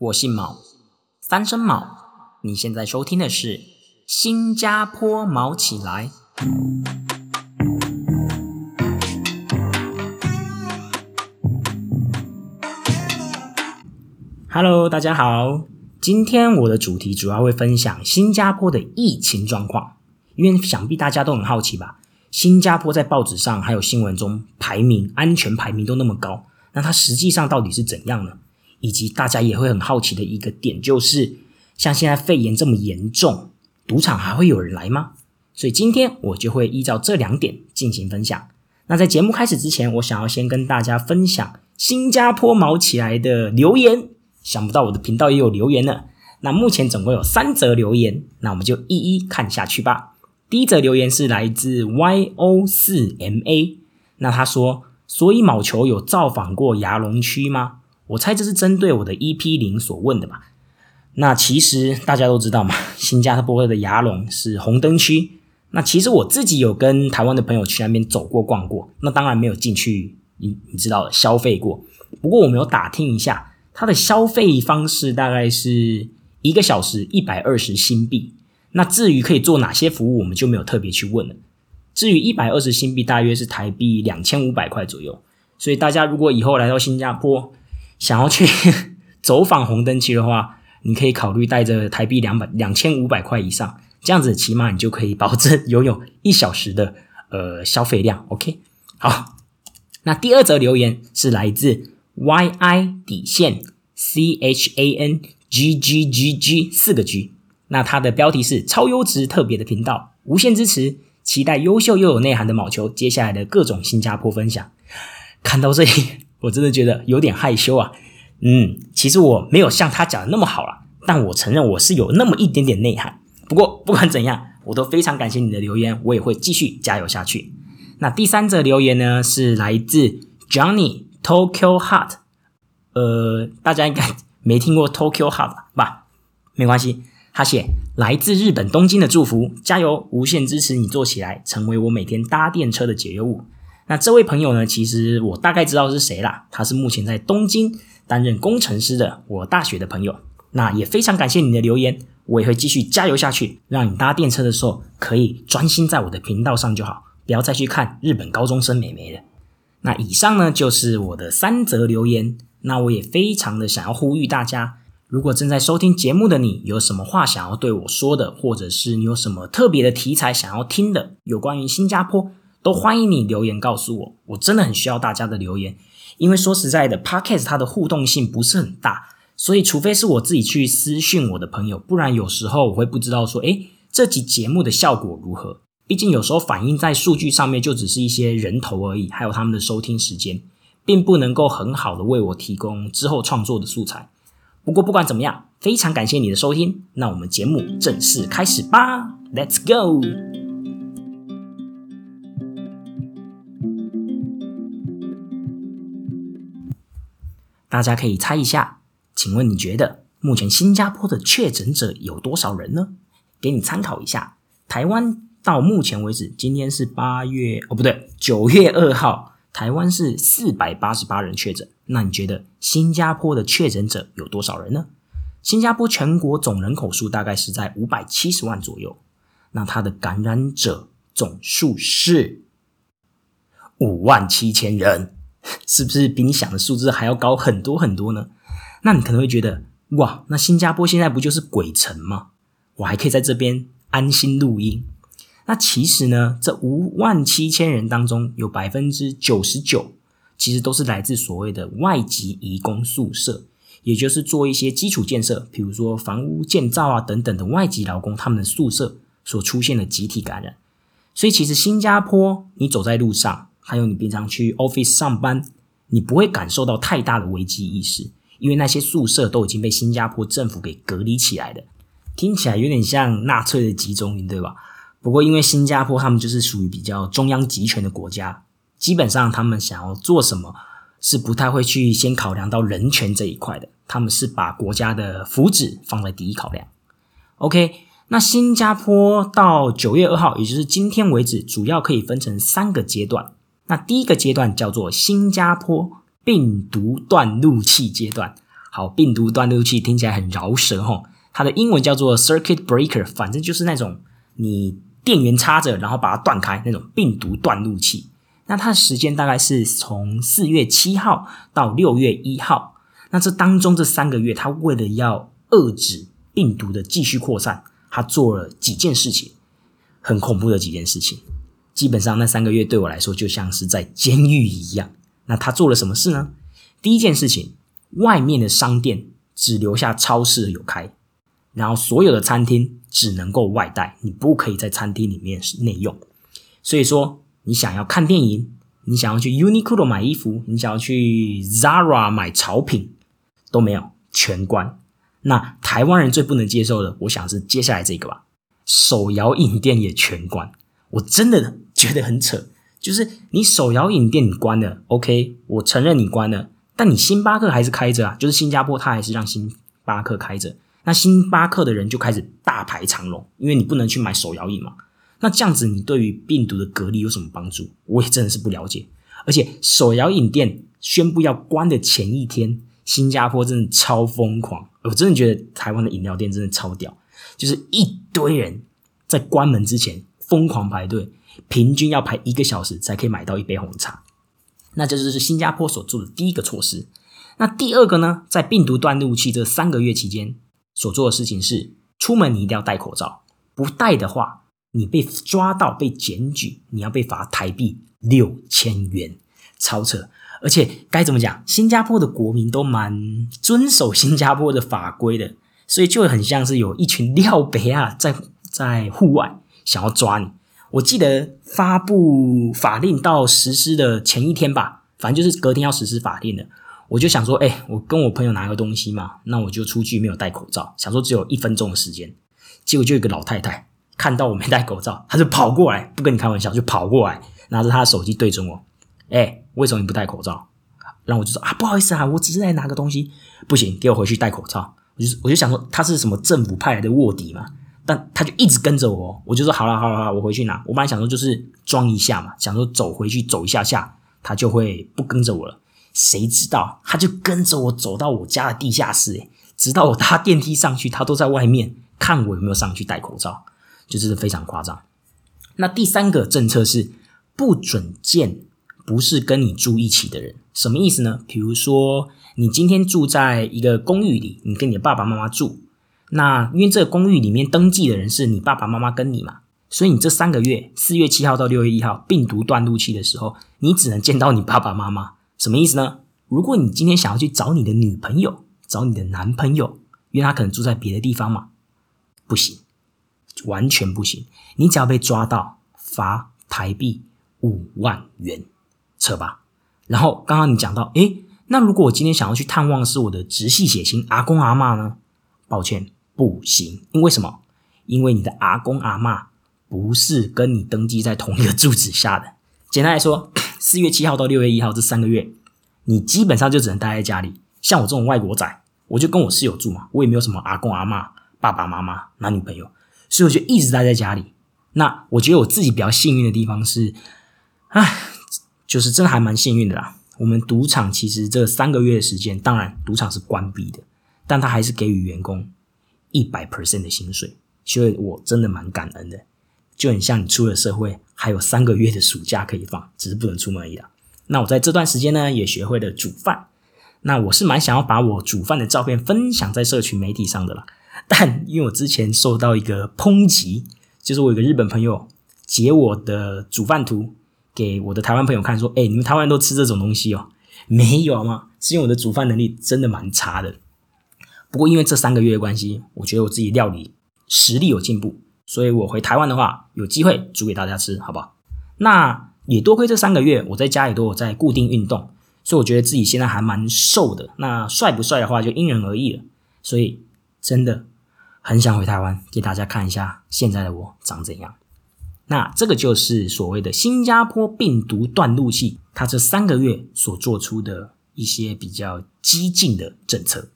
我姓毛，三声毛。你现在收听的是《新加坡毛起来》。Hello，大家好。今天我的主题主要会分享新加坡的疫情状况，因为想必大家都很好奇吧？新加坡在报纸上还有新闻中排名安全排名都那么高，那它实际上到底是怎样呢？以及大家也会很好奇的一个点，就是像现在肺炎这么严重，赌场还会有人来吗？所以今天我就会依照这两点进行分享。那在节目开始之前，我想要先跟大家分享新加坡毛起来的留言。想不到我的频道也有留言呢。那目前总共有三则留言，那我们就一一看下去吧。第一则留言是来自 Y O 四 M A，那他说：所以毛球有造访过牙龙区吗？我猜这是针对我的 EP 零所问的吧？那其实大家都知道嘛，新加坡的牙龙是红灯区。那其实我自己有跟台湾的朋友去那边走过逛过，那当然没有进去，你你知道的消费过。不过我们有打听一下，它的消费方式大概是一个小时一百二十新币。那至于可以做哪些服务，我们就没有特别去问了。至于一百二十新币，大约是台币两千五百块左右。所以大家如果以后来到新加坡，想要去 走访红灯区的话，你可以考虑带着台币两百两千五百块以上，这样子起码你就可以保证拥有一小时的呃消费量。OK，好，那第二则留言是来自 YI 底线 CHAN GGGG 四个 G，那它的标题是超优质特别的频道，无限支持，期待优秀又有内涵的毛球接下来的各种新加坡分享。看到这里。我真的觉得有点害羞啊，嗯，其实我没有像他讲的那么好了，但我承认我是有那么一点点内涵。不过不管怎样，我都非常感谢你的留言，我也会继续加油下去。那第三则留言呢，是来自 Johnny Tokyo Hut 呃，大家应该没听过 Tokyo Hut 吧？没关系，他写来自日本东京的祝福，加油，无限支持你做起来，成为我每天搭电车的解忧物。那这位朋友呢？其实我大概知道是谁啦。他是目前在东京担任工程师的我大学的朋友。那也非常感谢你的留言，我也会继续加油下去，让你搭电车的时候可以专心在我的频道上就好，不要再去看日本高中生美眉了。那以上呢就是我的三则留言。那我也非常的想要呼吁大家，如果正在收听节目的你有什么话想要对我说的，或者是你有什么特别的题材想要听的，有关于新加坡。都欢迎你留言告诉我，我真的很需要大家的留言，因为说实在的，Podcast 它的互动性不是很大，所以除非是我自己去私讯我的朋友，不然有时候我会不知道说，诶，这集节目的效果如何？毕竟有时候反映在数据上面就只是一些人头而已，还有他们的收听时间，并不能够很好的为我提供之后创作的素材。不过不管怎么样，非常感谢你的收听，那我们节目正式开始吧，Let's go。大家可以猜一下，请问你觉得目前新加坡的确诊者有多少人呢？给你参考一下，台湾到目前为止，今天是八月哦，不对，九月二号，台湾是四百八十八人确诊。那你觉得新加坡的确诊者有多少人呢？新加坡全国总人口数大概是在五百七十万左右，那它的感染者总数是五万七千人。是不是比你想的数字还要高很多很多呢？那你可能会觉得，哇，那新加坡现在不就是鬼城吗？我还可以在这边安心录音。那其实呢，这五万七千人当中，有百分之九十九其实都是来自所谓的外籍移工宿舍，也就是做一些基础建设，比如说房屋建造啊等等的外籍劳工，他们的宿舍所出现的集体感染。所以其实新加坡，你走在路上。还有你平常去 office 上班，你不会感受到太大的危机意识，因为那些宿舍都已经被新加坡政府给隔离起来的。听起来有点像纳粹的集中营，对吧？不过因为新加坡他们就是属于比较中央集权的国家，基本上他们想要做什么，是不太会去先考量到人权这一块的。他们是把国家的福祉放在第一考量。OK，那新加坡到九月二号，也就是今天为止，主要可以分成三个阶段。那第一个阶段叫做新加坡病毒断路器阶段，好，病毒断路器听起来很饶舌吼，它的英文叫做 circuit breaker，反正就是那种你电源插着，然后把它断开那种病毒断路器。那它的时间大概是从四月七号到六月一号。那这当中这三个月，它为了要遏制病毒的继续扩散，它做了几件事情，很恐怖的几件事情。基本上那三个月对我来说就像是在监狱一样。那他做了什么事呢？第一件事情。外面的商店只留下超市有开，然后所有的餐厅只能够外带，你不可以在餐厅里面内用。所以说，你想要看电影，你想要去 Uniqlo 买衣服，你想要去 Zara 买潮品，都没有，全关。那台湾人最不能接受的，我想是接下来这个吧，手摇饮店也全关。我真的觉得很扯，就是你手摇饮店你关了，OK，我承认你关了。但你星巴克还是开着啊，就是新加坡，它还是让星巴克开着。那星巴克的人就开始大排长龙，因为你不能去买手摇饮嘛。那这样子，你对于病毒的隔离有什么帮助？我也真的是不了解。而且手摇饮店宣布要关的前一天，新加坡真的超疯狂。我真的觉得台湾的饮料店真的超屌，就是一堆人在关门之前疯狂排队，平均要排一个小时才可以买到一杯红茶。那这就是新加坡所做的第一个措施。那第二个呢，在病毒断路器这三个月期间所做的事情是：出门你一定要戴口罩，不戴的话，你被抓到被检举，你要被罚台币六千元，超扯！而且该怎么讲？新加坡的国民都蛮遵守新加坡的法规的，所以就很像是有一群廖北啊，在在户外想要抓你。我记得发布法令到实施的前一天吧，反正就是隔天要实施法令的。我就想说，哎，我跟我朋友拿个东西嘛，那我就出去没有戴口罩，想说只有一分钟的时间。结果就一个老太太看到我没戴口罩，她就跑过来，不跟你开玩笑，就跑过来拿着她的手机对准我，哎，为什么你不戴口罩？然后我就说啊，不好意思啊，我只是来拿个东西，不行，给我回去戴口罩。我就我就想说，他是什么政府派来的卧底嘛？但他就一直跟着我，我就说好了好了好了，我回去拿。我本来想说就是装一下嘛，想说走回去走一下下，他就会不跟着我了。谁知道他就跟着我走到我家的地下室，直到我搭电梯上去，他都在外面看我有没有上去戴口罩，就真的非常夸张。那第三个政策是不准见不是跟你住一起的人，什么意思呢？比如说你今天住在一个公寓里，你跟你的爸爸妈妈住。那因为这个公寓里面登记的人是你爸爸妈妈跟你嘛，所以你这三个月，四月七号到六月一号病毒断路期的时候，你只能见到你爸爸妈妈。什么意思呢？如果你今天想要去找你的女朋友、找你的男朋友，因为他可能住在别的地方嘛，不行，完全不行。你只要被抓到，罚台币五万元，扯吧。然后刚刚你讲到，诶，那如果我今天想要去探望是我的直系血亲阿公阿妈呢？抱歉。不行，因为什么？因为你的阿公阿妈不是跟你登记在同一个住址下的。简单来说，四月七号到六月一号这三个月，你基本上就只能待在家里。像我这种外国仔，我就跟我室友住嘛，我也没有什么阿公阿妈、爸爸妈妈、男女朋友，所以我就一直待在家里。那我觉得我自己比较幸运的地方是，唉，就是真的还蛮幸运的啦。我们赌场其实这三个月的时间，当然赌场是关闭的，但他还是给予员工。一百 percent 的薪水，所以我真的蛮感恩的。就很像你出了社会，还有三个月的暑假可以放，只是不能出门而已啦。那我在这段时间呢，也学会了煮饭。那我是蛮想要把我煮饭的照片分享在社群媒体上的啦。但因为我之前受到一个抨击，就是我有个日本朋友截我的煮饭图给我的台湾朋友看，说：“哎，你们台湾人都吃这种东西哦？”没有吗？是因为我的煮饭能力真的蛮差的。不过因为这三个月的关系，我觉得我自己料理实力有进步，所以我回台湾的话，有机会煮给大家吃，好不好？那也多亏这三个月我在家里都有在固定运动，所以我觉得自己现在还蛮瘦的。那帅不帅的话就因人而异了。所以真的很想回台湾给大家看一下现在的我长怎样。那这个就是所谓的新加坡病毒断路器，它这三个月所做出的一些比较激进的政策。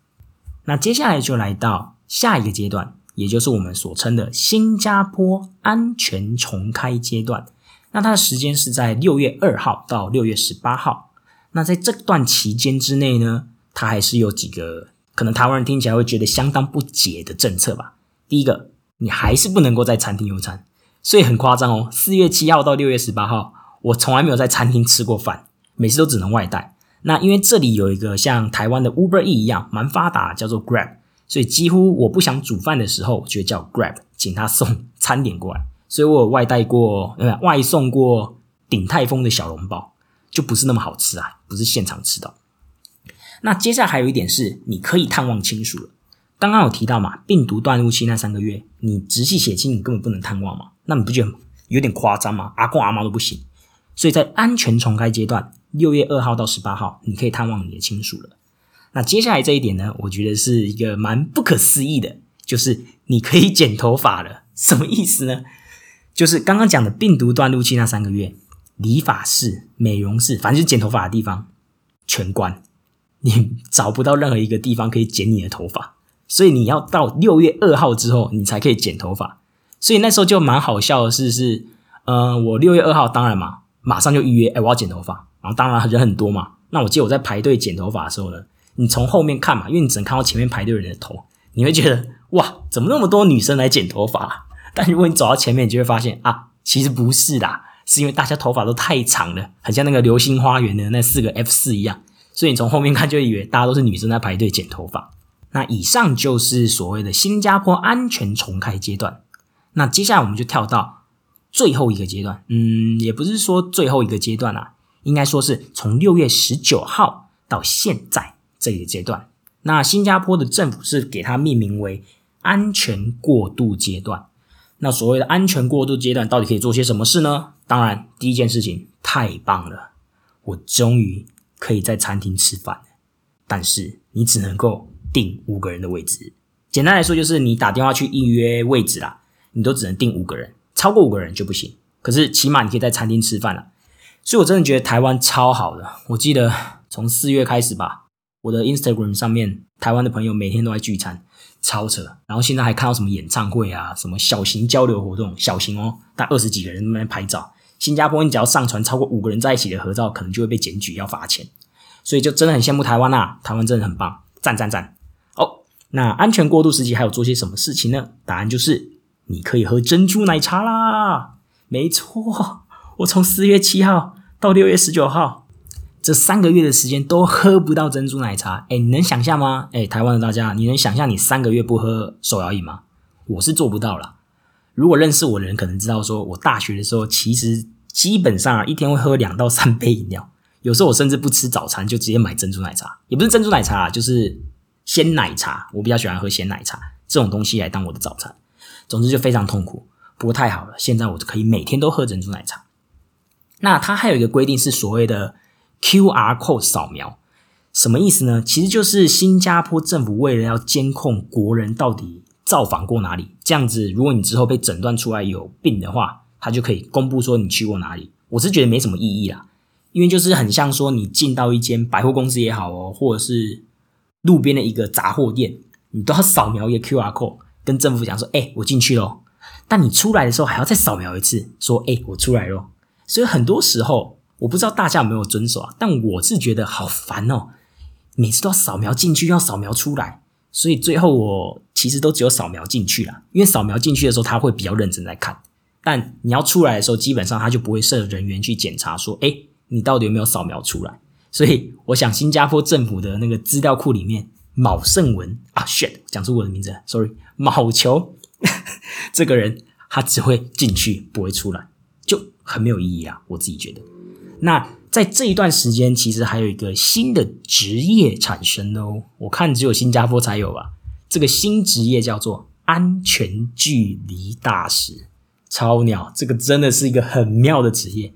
那接下来就来到下一个阶段，也就是我们所称的新加坡安全重开阶段。那它的时间是在六月二号到六月十八号。那在这段期间之内呢，它还是有几个可能台湾人听起来会觉得相当不解的政策吧。第一个，你还是不能够在餐厅用餐，所以很夸张哦。四月七号到六月十八号，我从来没有在餐厅吃过饭，每次都只能外带。那因为这里有一个像台湾的 Uber E 一样蛮发达，叫做 Grab，所以几乎我不想煮饭的时候，就叫 Grab，请他送餐点过来。所以我有外带过，外送过鼎泰丰的小笼包，就不是那么好吃啊，不是现场吃到。那接下来还有一点是，你可以探望亲属了。刚刚有提到嘛，病毒断路期那三个月，你直系血亲你根本不能探望嘛，那你不觉得有点夸张吗？阿公阿妈都不行。所以在安全重开阶段，六月二号到十八号，你可以探望你的亲属了。那接下来这一点呢，我觉得是一个蛮不可思议的，就是你可以剪头发了。什么意思呢？就是刚刚讲的病毒断路期那三个月，理发室、美容室，反正就是剪头发的地方全关。你找不到任何一个地方可以剪你的头发，所以你要到六月二号之后，你才可以剪头发。所以那时候就蛮好笑的是，是呃，我六月二号当然嘛，马上就预约，哎，我要剪头发。然后当然人很多嘛，那我记得我在排队剪头发的时候呢，你从后面看嘛，因为你只能看到前面排队人的头，你会觉得哇，怎么那么多女生来剪头发？但如果你走到前面，你就会发现啊，其实不是啦，是因为大家头发都太长了，很像那个流星花园的那四个 F 四一样。所以你从后面看就以为大家都是女生在排队剪头发。那以上就是所谓的新加坡安全重开阶段。那接下来我们就跳到最后一个阶段，嗯，也不是说最后一个阶段啊，应该说是从六月十九号到现在这个阶段。那新加坡的政府是给它命名为安全过渡阶段。那所谓的安全过渡阶段到底可以做些什么事呢？当然，第一件事情太棒了，我终于。可以在餐厅吃饭了，但是你只能够订五个人的位置。简单来说，就是你打电话去预约位置啦，你都只能订五个人，超过五个人就不行。可是起码你可以在餐厅吃饭了。所以我真的觉得台湾超好的。我记得从四月开始吧，我的 Instagram 上面台湾的朋友每天都在聚餐，超扯。然后现在还看到什么演唱会啊，什么小型交流活动，小型哦，大二十几个人在那边拍照。新加坡，你只要上传超过五个人在一起的合照，可能就会被检举要罚钱。所以就真的很羡慕台湾呐，台湾真的很棒，赞赞赞！哦，那安全过渡时期还有做些什么事情呢？答案就是你可以喝珍珠奶茶啦！没错，我从四月七号到六月十九号这三个月的时间都喝不到珍珠奶茶。哎，你能想象吗？哎，台湾的大家，你能想象你三个月不喝手摇饮吗？我是做不到了。如果认识我的人可能知道，说我大学的时候其实。基本上，一天会喝两到三杯饮料，有时候我甚至不吃早餐，就直接买珍珠奶茶，也不是珍珠奶茶，就是鲜奶茶。我比较喜欢喝鲜奶茶这种东西来当我的早餐。总之就非常痛苦，不过太好了，现在我就可以每天都喝珍珠奶茶。那它还有一个规定是所谓的 QR code 扫描，什么意思呢？其实就是新加坡政府为了要监控国人到底造访过哪里，这样子，如果你之后被诊断出来有病的话。他就可以公布说你去过哪里，我是觉得没什么意义啦，因为就是很像说你进到一间百货公司也好哦，或者是路边的一个杂货店，你都要扫描一个 Q R code，跟政府讲说，哎，我进去喽。但你出来的时候还要再扫描一次，说，哎，我出来喽。所以很多时候我不知道大家有没有遵守啊，但我是觉得好烦哦，每次都要扫描进去，要扫描出来，所以最后我其实都只有扫描进去了，因为扫描进去的时候他会比较认真在看。但你要出来的时候，基本上他就不会设人员去检查，说，哎，你到底有没有扫描出来？所以我想，新加坡政府的那个资料库里面，卯胜文啊，shit，讲出我的名字，sorry，卯球 这个人，他只会进去，不会出来，就很没有意义啊，我自己觉得。那在这一段时间，其实还有一个新的职业产生哦，我看只有新加坡才有吧。这个新职业叫做安全距离大使。超鸟，这个真的是一个很妙的职业。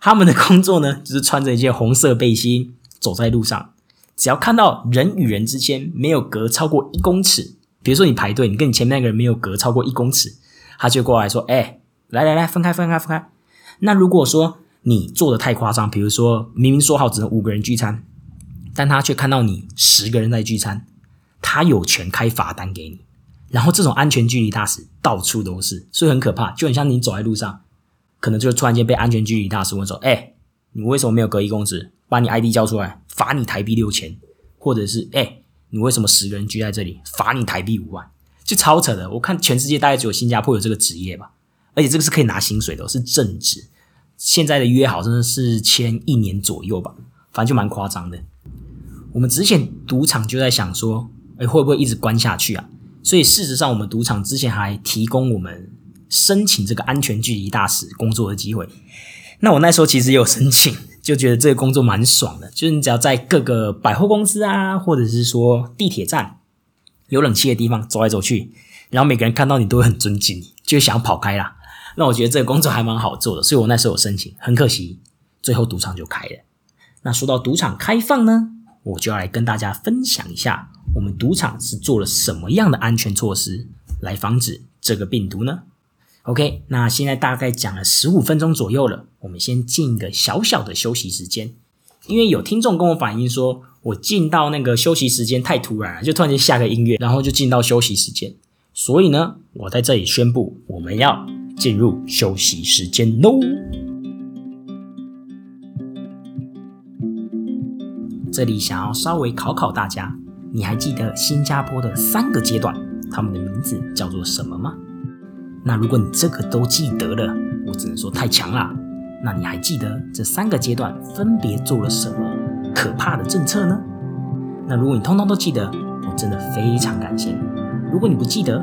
他们的工作呢，就是穿着一件红色背心，走在路上，只要看到人与人之间没有隔超过一公尺，比如说你排队，你跟你前面那个人没有隔超过一公尺，他就过来说：“哎，来来来，分开分开分开。”那如果说你做的太夸张，比如说明明说好只能五个人聚餐，但他却看到你十个人在聚餐，他有权开罚单给你。然后这种安全距离大使到处都是，所以很可怕，就很像你走在路上，可能就突然间被安全距离大使问说：“哎，你为什么没有隔一公尺？把你 ID 交出来，罚你台币六千。”或者是“哎，你为什么十个人聚在这里，罚你台币五万，就超扯的。我看全世界大概只有新加坡有这个职业吧，而且这个是可以拿薪水的，是正职。现在的约好真的是签一年左右吧，反正就蛮夸张的。我们之前赌场就在想说，哎，会不会一直关下去啊？所以事实上，我们赌场之前还提供我们申请这个安全距离大使工作的机会。那我那时候其实也有申请，就觉得这个工作蛮爽的，就是你只要在各个百货公司啊，或者是说地铁站有冷气的地方走来走去，然后每个人看到你都会很尊敬你，就想跑开啦。那我觉得这个工作还蛮好做的，所以我那时候有申请。很可惜，最后赌场就开了。那说到赌场开放呢，我就要来跟大家分享一下，我们赌场是做了什么样的安全措施来防止这个病毒呢？OK，那现在大概讲了十五分钟左右了，我们先进一个小小的休息时间。因为有听众跟我反映说，我进到那个休息时间太突然了，就突然间下个音乐，然后就进到休息时间。所以呢，我在这里宣布，我们要。进入休息时间喽！这里想要稍微考考大家，你还记得新加坡的三个阶段，他们的名字叫做什么吗？那如果你这个都记得了，我只能说太强啦！那你还记得这三个阶段分别做了什么可怕的政策呢？那如果你通通都记得，我真的非常感谢你。如果你不记得，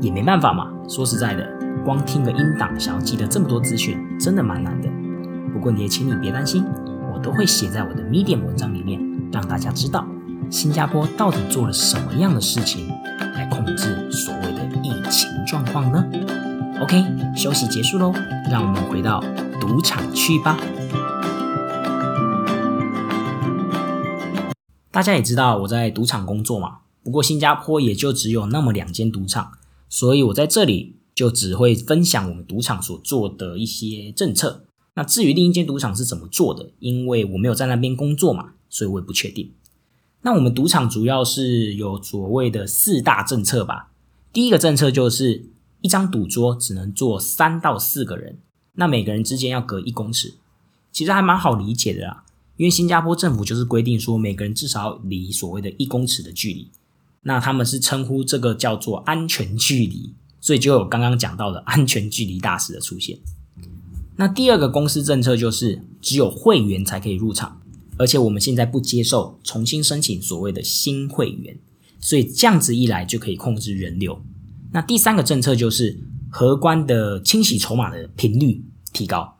也没办法嘛。说实在的。光听个音档，想要记得这么多资讯，真的蛮难的。不过你也请你别担心，我都会写在我的 Medium 文章里面，让大家知道新加坡到底做了什么样的事情来控制所谓的疫情状况呢？OK，休息结束喽，让我们回到赌场去吧。大家也知道我在赌场工作嘛，不过新加坡也就只有那么两间赌场，所以我在这里。就只会分享我们赌场所做的一些政策。那至于另一间赌场是怎么做的，因为我没有在那边工作嘛，所以我也不确定。那我们赌场主要是有所谓的四大政策吧。第一个政策就是一张赌桌只能坐三到四个人，那每个人之间要隔一公尺。其实还蛮好理解的啦，因为新加坡政府就是规定说每个人至少离所谓的一公尺的距离。那他们是称呼这个叫做安全距离。所以就有刚刚讲到的安全距离大使的出现。那第二个公司政策就是只有会员才可以入场，而且我们现在不接受重新申请所谓的新会员，所以这样子一来就可以控制人流。那第三个政策就是荷官的清洗筹码的频率提高。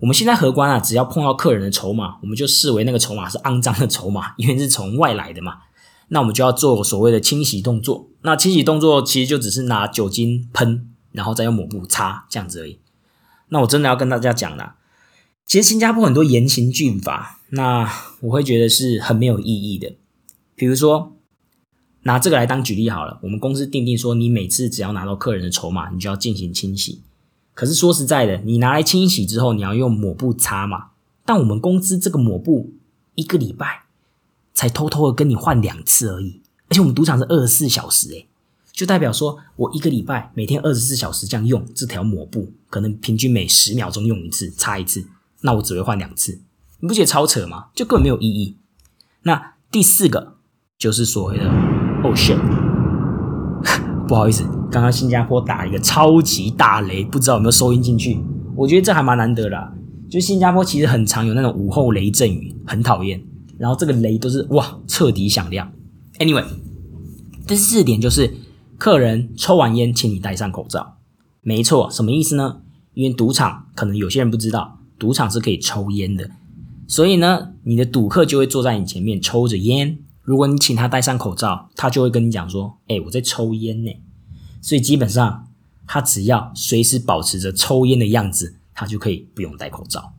我们现在荷官啊，只要碰到客人的筹码，我们就视为那个筹码是肮脏的筹码，因为是从外来的嘛。那我们就要做所谓的清洗动作。那清洗动作其实就只是拿酒精喷，然后再用抹布擦这样子而已。那我真的要跟大家讲啦，其实新加坡很多严刑峻法，那我会觉得是很没有意义的。比如说拿这个来当举例好了，我们公司定定说，你每次只要拿到客人的筹码，你就要进行清洗。可是说实在的，你拿来清洗之后，你要用抹布擦嘛？但我们公司这个抹布一个礼拜。才偷偷的跟你换两次而已，而且我们赌场是二十四小时，诶，就代表说我一个礼拜每天二十四小时这样用这条抹布，可能平均每十秒钟用一次，擦一次，那我只会换两次，你不觉得超扯吗？就根本没有意义。那第四个就是所谓的 “oh shit”，不好意思，刚刚新加坡打一个超级大雷，不知道有没有收音进去？我觉得这还蛮难得的，就新加坡其实很常有那种午后雷阵雨，很讨厌。然后这个雷都是哇彻底响亮。Anyway，第四点就是客人抽完烟，请你戴上口罩。没错，什么意思呢？因为赌场可能有些人不知道，赌场是可以抽烟的，所以呢，你的赌客就会坐在你前面抽着烟。如果你请他戴上口罩，他就会跟你讲说：“哎，我在抽烟呢。”所以基本上他只要随时保持着抽烟的样子，他就可以不用戴口罩。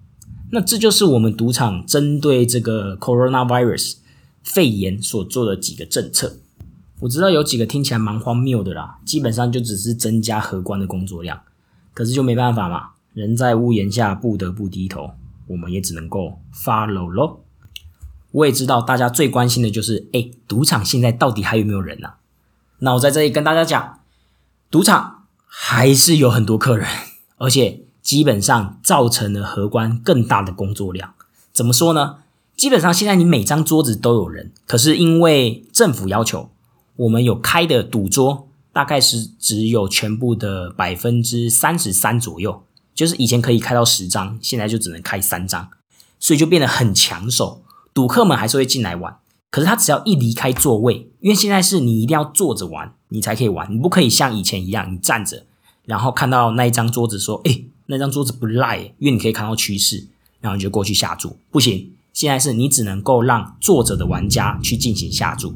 那这就是我们赌场针对这个 coronavirus 肺炎所做的几个政策。我知道有几个听起来蛮荒谬的啦，基本上就只是增加荷官的工作量，可是就没办法嘛，人在屋檐下不得不低头，我们也只能够 follow 咯。我也知道大家最关心的就是，哎，赌场现在到底还有没有人呢？那我在这里跟大家讲，赌场还是有很多客人，而且。基本上造成了荷官更大的工作量。怎么说呢？基本上现在你每张桌子都有人，可是因为政府要求，我们有开的赌桌，大概是只有全部的百分之三十三左右，就是以前可以开到十张，现在就只能开三张，所以就变得很抢手。赌客们还是会进来玩，可是他只要一离开座位，因为现在是你一定要坐着玩，你才可以玩，你不可以像以前一样你站着，然后看到那一张桌子说，哎，那张桌子不赖，因为你可以看到趋势，然后你就过去下注，不行。现在是你只能够让坐着的玩家去进行下注，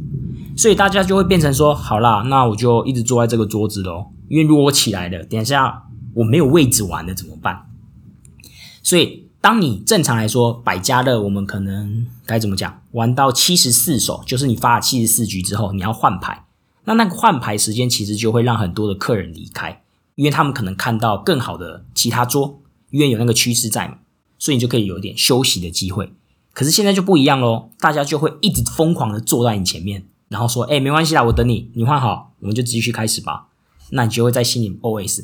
所以大家就会变成说：好啦，那我就一直坐在这个桌子喽。因为如果我起来了，等一下我没有位置玩了怎么办？所以，当你正常来说百家乐，我们可能该怎么讲？玩到七十四手，就是你发了七十四局之后，你要换牌。那那个换牌时间其实就会让很多的客人离开，因为他们可能看到更好的其他桌，因为有那个趋势在嘛，所以你就可以有一点休息的机会。可是现在就不一样喽，大家就会一直疯狂的坐在你前面，然后说：“哎，没关系啦，我等你，你换好，我们就继续开始吧。”那你就会在心里 OS：“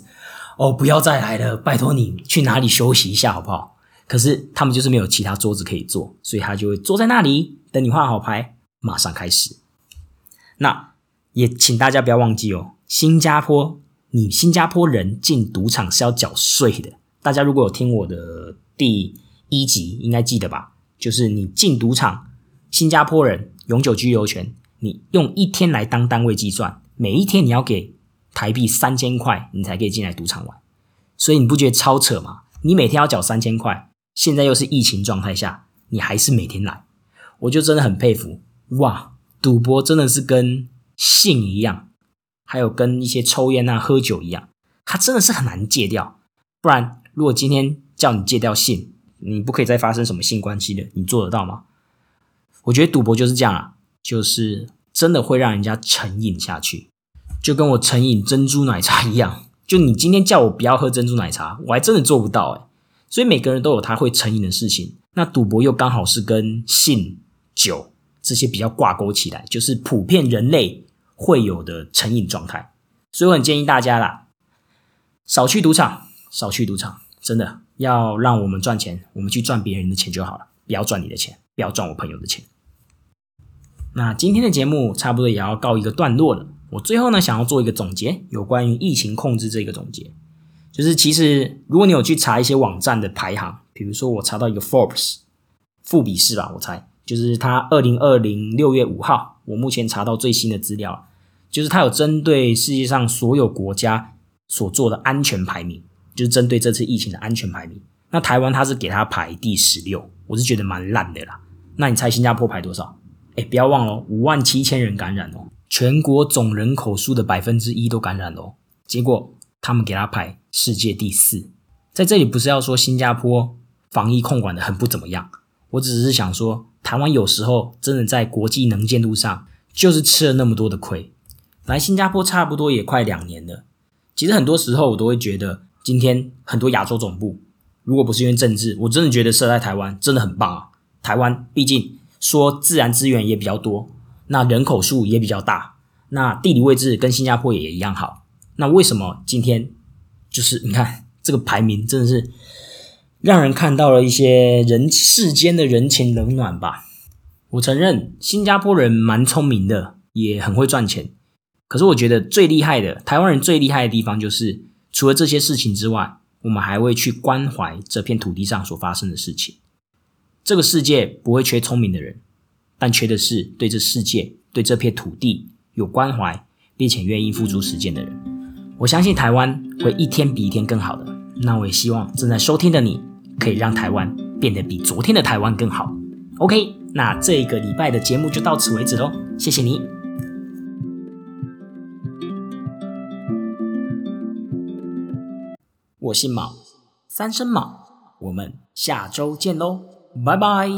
哦，不要再来了，拜托你去哪里休息一下好不好？”可是他们就是没有其他桌子可以坐，所以他就会坐在那里等你换好牌，马上开始。那也请大家不要忘记哦，新加坡，你新加坡人进赌场是要缴税的。大家如果有听我的第一集，应该记得吧？就是你进赌场，新加坡人永久居留权，你用一天来当单位计算，每一天你要给台币三千块，你才可以进来赌场玩。所以你不觉得超扯吗？你每天要缴三千块，现在又是疫情状态下，你还是每天来，我就真的很佩服哇！赌博真的是跟性一样，还有跟一些抽烟啊、喝酒一样，它真的是很难戒掉。不然，如果今天叫你戒掉性，你不可以再发生什么性关系的，你做得到吗？我觉得赌博就是这样啊，就是真的会让人家成瘾下去，就跟我成瘾珍珠奶茶一样。就你今天叫我不要喝珍珠奶茶，我还真的做不到哎。所以每个人都有他会成瘾的事情，那赌博又刚好是跟性、酒这些比较挂钩起来，就是普遍人类会有的成瘾状态。所以我很建议大家啦，少去赌场，少去赌场，真的。要让我们赚钱，我们去赚别人的钱就好了，不要赚你的钱，不要赚我朋友的钱。那今天的节目差不多也要告一个段落了。我最后呢，想要做一个总结，有关于疫情控制这个总结，就是其实如果你有去查一些网站的排行，比如说我查到一个 Forbes 富比士吧，我猜就是他二零二零六月五号，我目前查到最新的资料，就是它有针对世界上所有国家所做的安全排名。就是针对这次疫情的安全排名，那台湾它是给它排第十六，我是觉得蛮烂的啦。那你猜新加坡排多少？哎，不要忘了，五万七千人感染哦，全国总人口数的百分之一都感染哦。结果他们给它排世界第四。在这里不是要说新加坡防疫控管的很不怎么样，我只是想说，台湾有时候真的在国际能见度上就是吃了那么多的亏。来新加坡差不多也快两年了，其实很多时候我都会觉得。今天很多亚洲总部，如果不是因为政治，我真的觉得设在台湾真的很棒啊！台湾毕竟说自然资源也比较多，那人口数也比较大，那地理位置跟新加坡也一样好。那为什么今天就是你看这个排名真的是让人看到了一些人世间的人情冷暖吧？我承认新加坡人蛮聪明的，也很会赚钱，可是我觉得最厉害的台湾人最厉害的地方就是。除了这些事情之外，我们还会去关怀这片土地上所发生的事情。这个世界不会缺聪明的人，但缺的是对这世界、对这片土地有关怀，并且愿意付出时间的人。我相信台湾会一天比一天更好的。那我也希望正在收听的你，可以让台湾变得比昨天的台湾更好。OK，那这个礼拜的节目就到此为止喽，谢谢你。我姓卯，三声卯，我们下周见喽，拜拜。